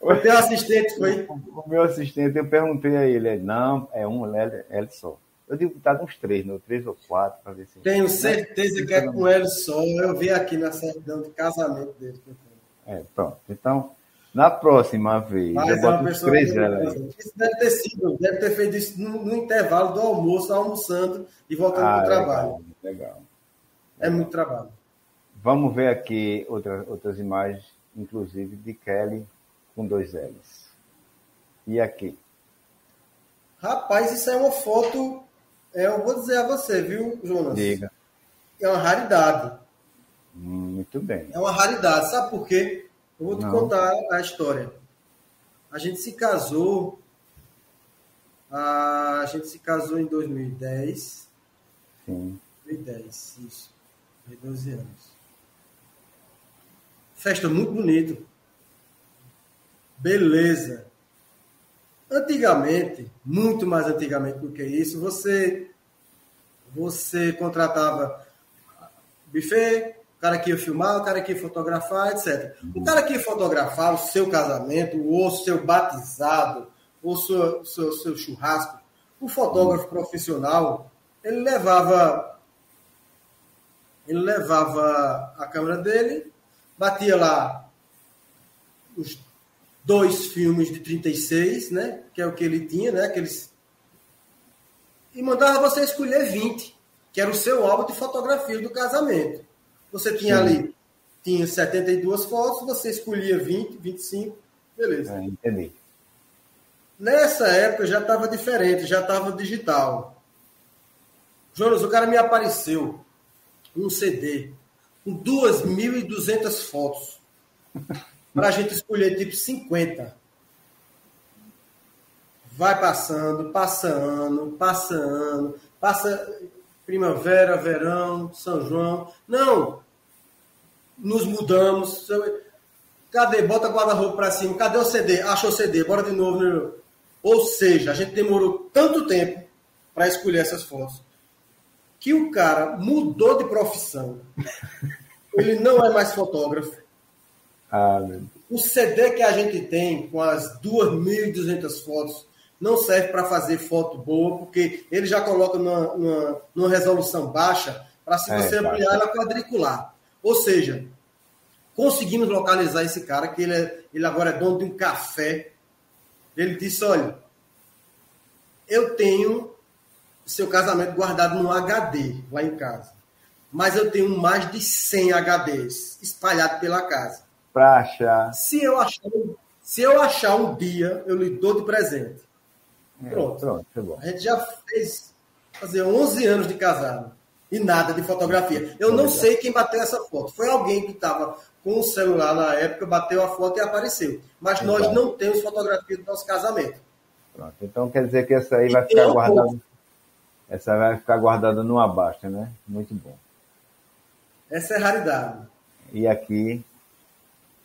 O teu assistente foi. O meu assistente, eu perguntei a ele, ele, não, é um L, L só. Eu digo que tá uns três, não, três ou quatro, para ver se. Tenho certeza que é com ele só. Eu vi aqui na certidão de casamento dele. É, pronto. Então, Na próxima vez, Mas eu é uma boto os pessoa três aí. Isso deve ter sido, deve ter feito isso no, no intervalo do almoço, almoçando e voltando Ah, para o trabalho. legal, legal. É muito trabalho. Vamos ver aqui outra, outras imagens, inclusive de Kelly com dois L's. E aqui? Rapaz, isso é uma foto, é, eu vou dizer a você, viu, Jonas? Diga. É uma raridade. Muito bem. É uma raridade. Sabe por quê? Eu vou te Não. contar a história. A gente se casou. A gente se casou em 2010. Sim. 2010, isso. Foi 12 anos. Festa muito bonita. Beleza. Antigamente, muito mais antigamente do que isso, você você contratava buffet, o cara que ia filmar, o cara que ia fotografar, etc. O cara que ia fotografar o seu casamento, ou o seu batizado, ou o seu, seu, seu churrasco, o fotógrafo profissional, ele levava ele levava a câmera dele, batia lá os dois filmes de 36, né? Que é o que ele tinha, né? Aqueles... E mandava você escolher 20, que era o seu álbum de fotografia do casamento. Você tinha Sim. ali, tinha 72 fotos, você escolhia 20, 25, beleza. É, entendi. Nessa época já estava diferente, já estava digital. Jonas, o cara me apareceu um CD com 2.200 fotos para a gente escolher tipo 50. Vai passando, passa ano, passa ano, passa primavera, verão, São João. Não! Nos mudamos. Cadê? Bota guarda-roupa para cima. Cadê o CD? Achou o CD, bora de novo. né? Ou seja, a gente demorou tanto tempo para escolher essas fotos que o cara mudou de profissão. Ele não é mais fotógrafo. Ah. O CD que a gente tem com as 2.200 fotos não serve para fazer foto boa, porque ele já coloca numa, numa, numa resolução baixa para se É, você tá. ampliar ela quadricular. Ou seja, conseguimos localizar esse cara, que ele, é- ele agora é dono de um café. Ele disse, olha, eu tenho seu casamento guardado no HD lá em casa. Mas eu tenho mais de 100 HDs espalhados pela casa. Pra achar. Se eu achar, se eu achar um dia, eu lhe dou de presente. É, Pronto. Pronto, tá bom. A gente já fez fazer 11 anos de casado e nada de fotografia. Eu não Legal. sei quem bateu essa foto. Foi alguém que estava com o celular na época, bateu a foto e apareceu. Mas nós Legal. não temos fotografia do nosso casamento. Pronto. Então quer dizer que essa aí vai E ficar eu- guardada. Essa vai ficar guardada numa baixa, né? Muito bom. Essa é raridade. E aqui.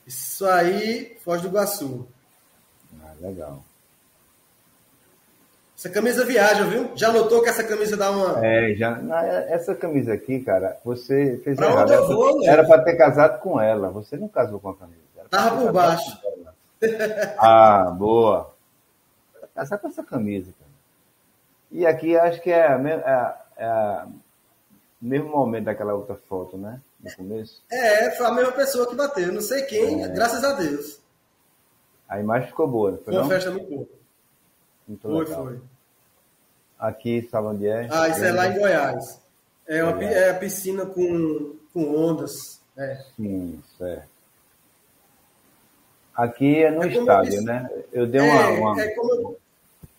Isso aí, Foz do Iguaçu. Ah, legal. Essa camisa viaja, viu? Já notou que essa camisa dá uma. É, já, na- essa camisa aqui, cara, você fez Pra errado. onde eu vou, né? Era para ter casado com ela. Você não casou com a camisa. Tava por baixo. Ah, boa. Casar com essa camisa, cara. E aqui acho que é, a é a- é a- o mesmo momento daquela outra foto, né? No começo. É, foi a mesma pessoa que bateu. Não sei quem, É. graças a Deus. A imagem ficou boa, foi? Uma Não? festa muito boa. Muito Foi, legal. foi. Aqui, sabe onde é? Ah, isso é lá em Goiás. É, uma, Legal. é a piscina com, com ondas. É. Sim, certo. Aqui é no É estádio, né? Eu dei uma. É, uma- é como eu-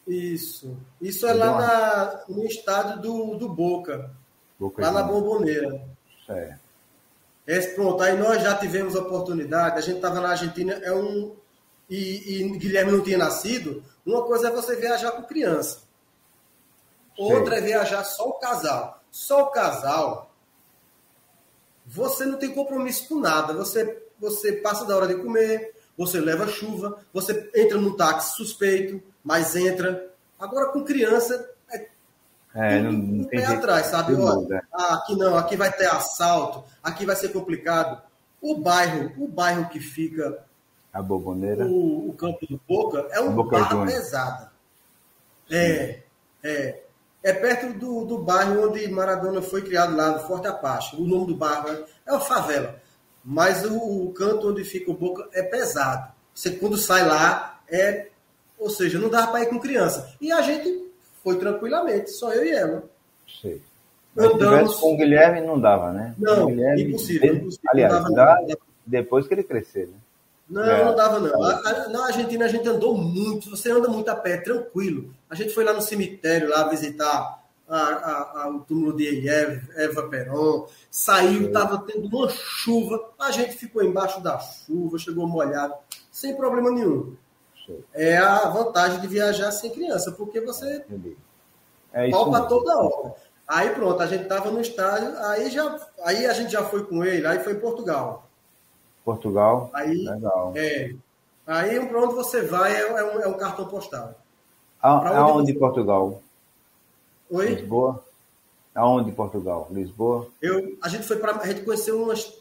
Isso. Isso é Eu lá uma- na- no estádio do, do Boca, boca lá de- na Bomboneira. Certo. Esse, pronto, aí nós já tivemos a oportunidade, a gente estava na Argentina, é um. E, e Guilherme não tinha nascido. Uma coisa é você viajar com criança. Outra é viajar só o casal. Só o casal, você não tem compromisso com nada. Você, você passa da hora de comer, você leva chuva, você entra num táxi suspeito, mas entra. Agora com criança, é não, não tem jeito. atrás, sabe? Ó, ah, aqui não, aqui vai ter assalto, aqui vai ser complicado. O bairro, o bairro que fica A boboneira. o, o campo do Boca é um Boca barra pesada. É, é. É perto do, do bairro onde Maradona foi criado lá, no Forte Apache. O nome do bairro é, é uma favela. Mas o, o canto onde fica o Boca é pesado. Você quando sai lá, é, ou seja, não dava para ir com criança. E a gente foi tranquilamente, só eu e ela. Sei. Andamos... com o Guilherme não dava, né? Não, impossível, impossível. Aliás, não dava, dá, depois que ele crescer, né? Não, é. não dava não. A, a, na Argentina a gente andou muito, você anda muito a pé, tranquilo. A gente foi lá no cemitério, lá visitar a, a, o túmulo de Eva, Eva Peron, saiu, estava tendo uma chuva, a gente ficou embaixo da chuva, chegou molhado, sem problema nenhum. É a vantagem de viajar sem criança, porque você é palpa toda hora. Aí pronto, a gente estava no estádio, aí, já, aí a gente já foi com ele, aí foi em Portugal. Portugal? Aí, Legal. É. Aí para onde você vai é, é, um, é um cartão postal. Aonde você... Portugal? Oi? Lisboa? Aonde Portugal? Lisboa? Eu, a gente foi para a gente conheceu umas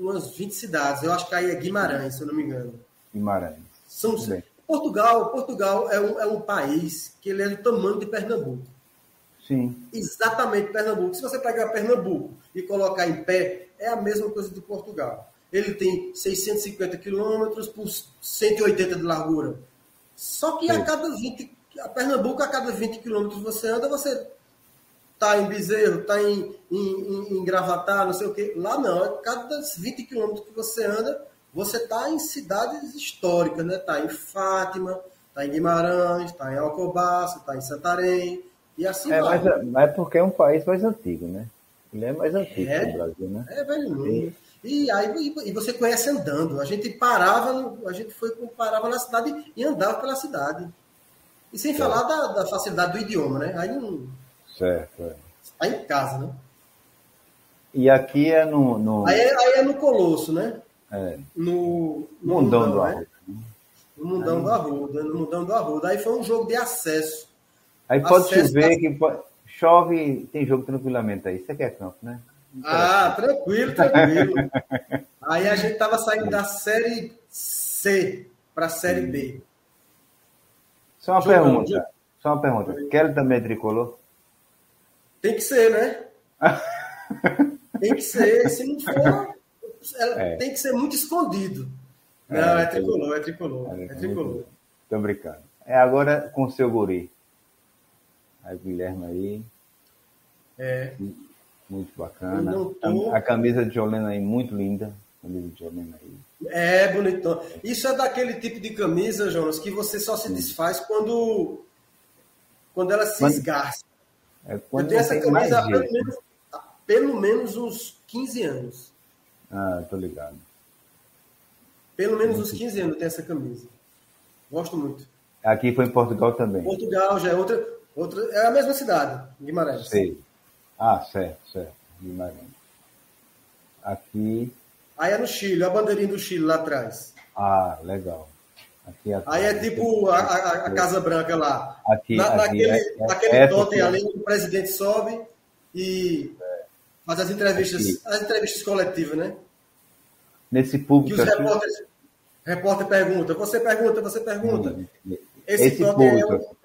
umas 20 cidades. Eu acho que aí é Guimarães, se eu não me engano. Guimarães. São, Portugal, Portugal é um, é um país que ele é do tamanho de Pernambuco. Sim. Exatamente Pernambuco. Se você pegar Pernambuco e colocar em pé, é a mesma coisa de Portugal. Ele tem 650 quilômetros por 180 de largura. Só que Sim. a cada 20, a Pernambuco, a cada 20 quilômetros você anda, você tá em Bezerro, tá em, em, em, em Gravatar, não sei o quê. Lá não, a cada 20 quilômetros que você anda, você tá em cidades históricas, né? Tá em Fátima, tá em Guimarães, tá em Alcobaça, tá em Santarém, e assim é, vai. Mas, mas é porque é um país mais antigo, né? Ele é mais antigo é, que o Brasil, né? É, velho. E aí e você conhece andando. A gente parava, a gente foi parava na cidade e andava pela cidade. E sem certo. falar da, da, facilidade do idioma, né? Aí não. Certo. É. Está em casa, né? E aqui é no. no... Aí, é, aí é no Colosso, né? É. No, no Mundão, mundão do né? Arruda. No Mundão aí... do Arruda. No Mundão do Arruda. Aí foi um jogo de acesso. Aí pode acesso chover, que pode... chove, tem jogo tranquilamente aí. Isso aqui é campo, né? Ah, tranquilo, tranquilo. Aí a gente tava saindo da série C para a série B. Só uma Jogando. pergunta. Só uma pergunta. Kelly também é tricolor? Tem que ser, né? tem que ser. Se não for, é. tem que ser muito escondido. É, não, é, é tricolor, é tricolor. É, é tricolor. Tô brincando. É agora com o seu guri. Aí, Guilherme aí. É. Muito bacana. Tô... A, camisa de Jolena aí, muito linda. Camisa de Jolena aí. É, bonitão. Isso é daquele tipo de camisa, Jonas, que você só se desfaz quando, quando ela se esgarça. É Eu tenho essa camisa há pelo menos, pelo menos uns 15 anos. Ah, tô ligado. Pelo menos uns 15 anos tenho essa camisa. Gosto muito. Aqui foi em Portugal também. Portugal já é outra, outra é a mesma cidade, Guimarães. Sei. Ah, certo, certo. Guimarães. Aqui. Aí é no Chile, a bandeirinha do Chile lá atrás. Ah, legal. Aqui é Aí é tipo a, a, a, Casa Branca lá. Aqui, Na, aqui naquele é, é, naquele é, totem ali, o presidente sobe e faz as entrevistas, aqui. as entrevistas coletivas, né? Nesse público. Que os repórteres, repórter pergunta, você pergunta, você pergunta. Hum, esse, esse público.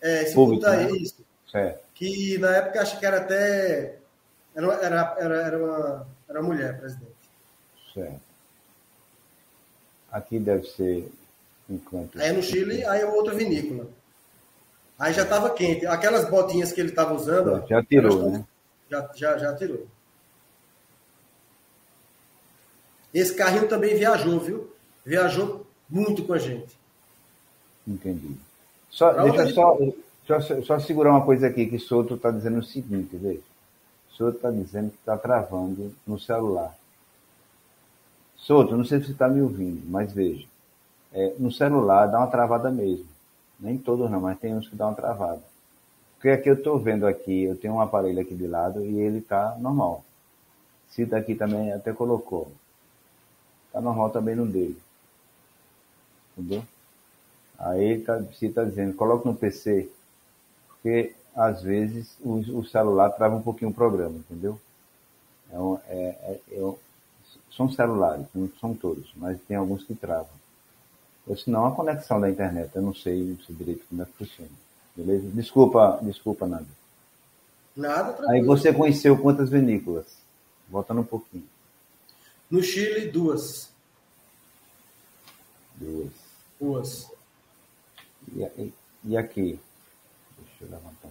é, é esse público, aí, né? isso. Certo que na época acho que era até. Era, era, era, era, uma, era uma mulher presidente. Certo. Aqui deve ser enquanto. Aí no Chile, aí é outra vinícola. Aí já estava quente. Aquelas botinhas que ele estava usando. Já tirou, né? Já, já, já tirou. Esse carrinho também viajou, viu? Viajou muito com a gente. Entendi. Só, deixa só, só, só segurar uma coisa aqui, que o Souto está dizendo o seguinte, veja. O Souto está dizendo que está travando no celular. Souto, não sei se você está me ouvindo, mas veja. É, no celular dá uma travada mesmo. Nem todos não, mas tem uns que dá uma travada. Porque aqui eu estou vendo aqui, eu tenho um aparelho aqui de lado e ele está normal. Cita aqui também até colocou. Está normal também no dele. Entendeu? Aí tá, você está dizendo, coloca no PC porque às vezes o, o celular trava um pouquinho o programa, entendeu? É, é, é, é são celulares, não são todos, mas tem alguns que travam. Ou senão a conexão da internet, eu não sei direito como é que funciona. Beleza? Desculpa, desculpa, Nada. Nada, tranquilo. Aí você conheceu quantas vinícolas? Voltando um pouquinho. No Chile, duas. Duas. Duas. E, e, e aqui? Deixa eu levantar.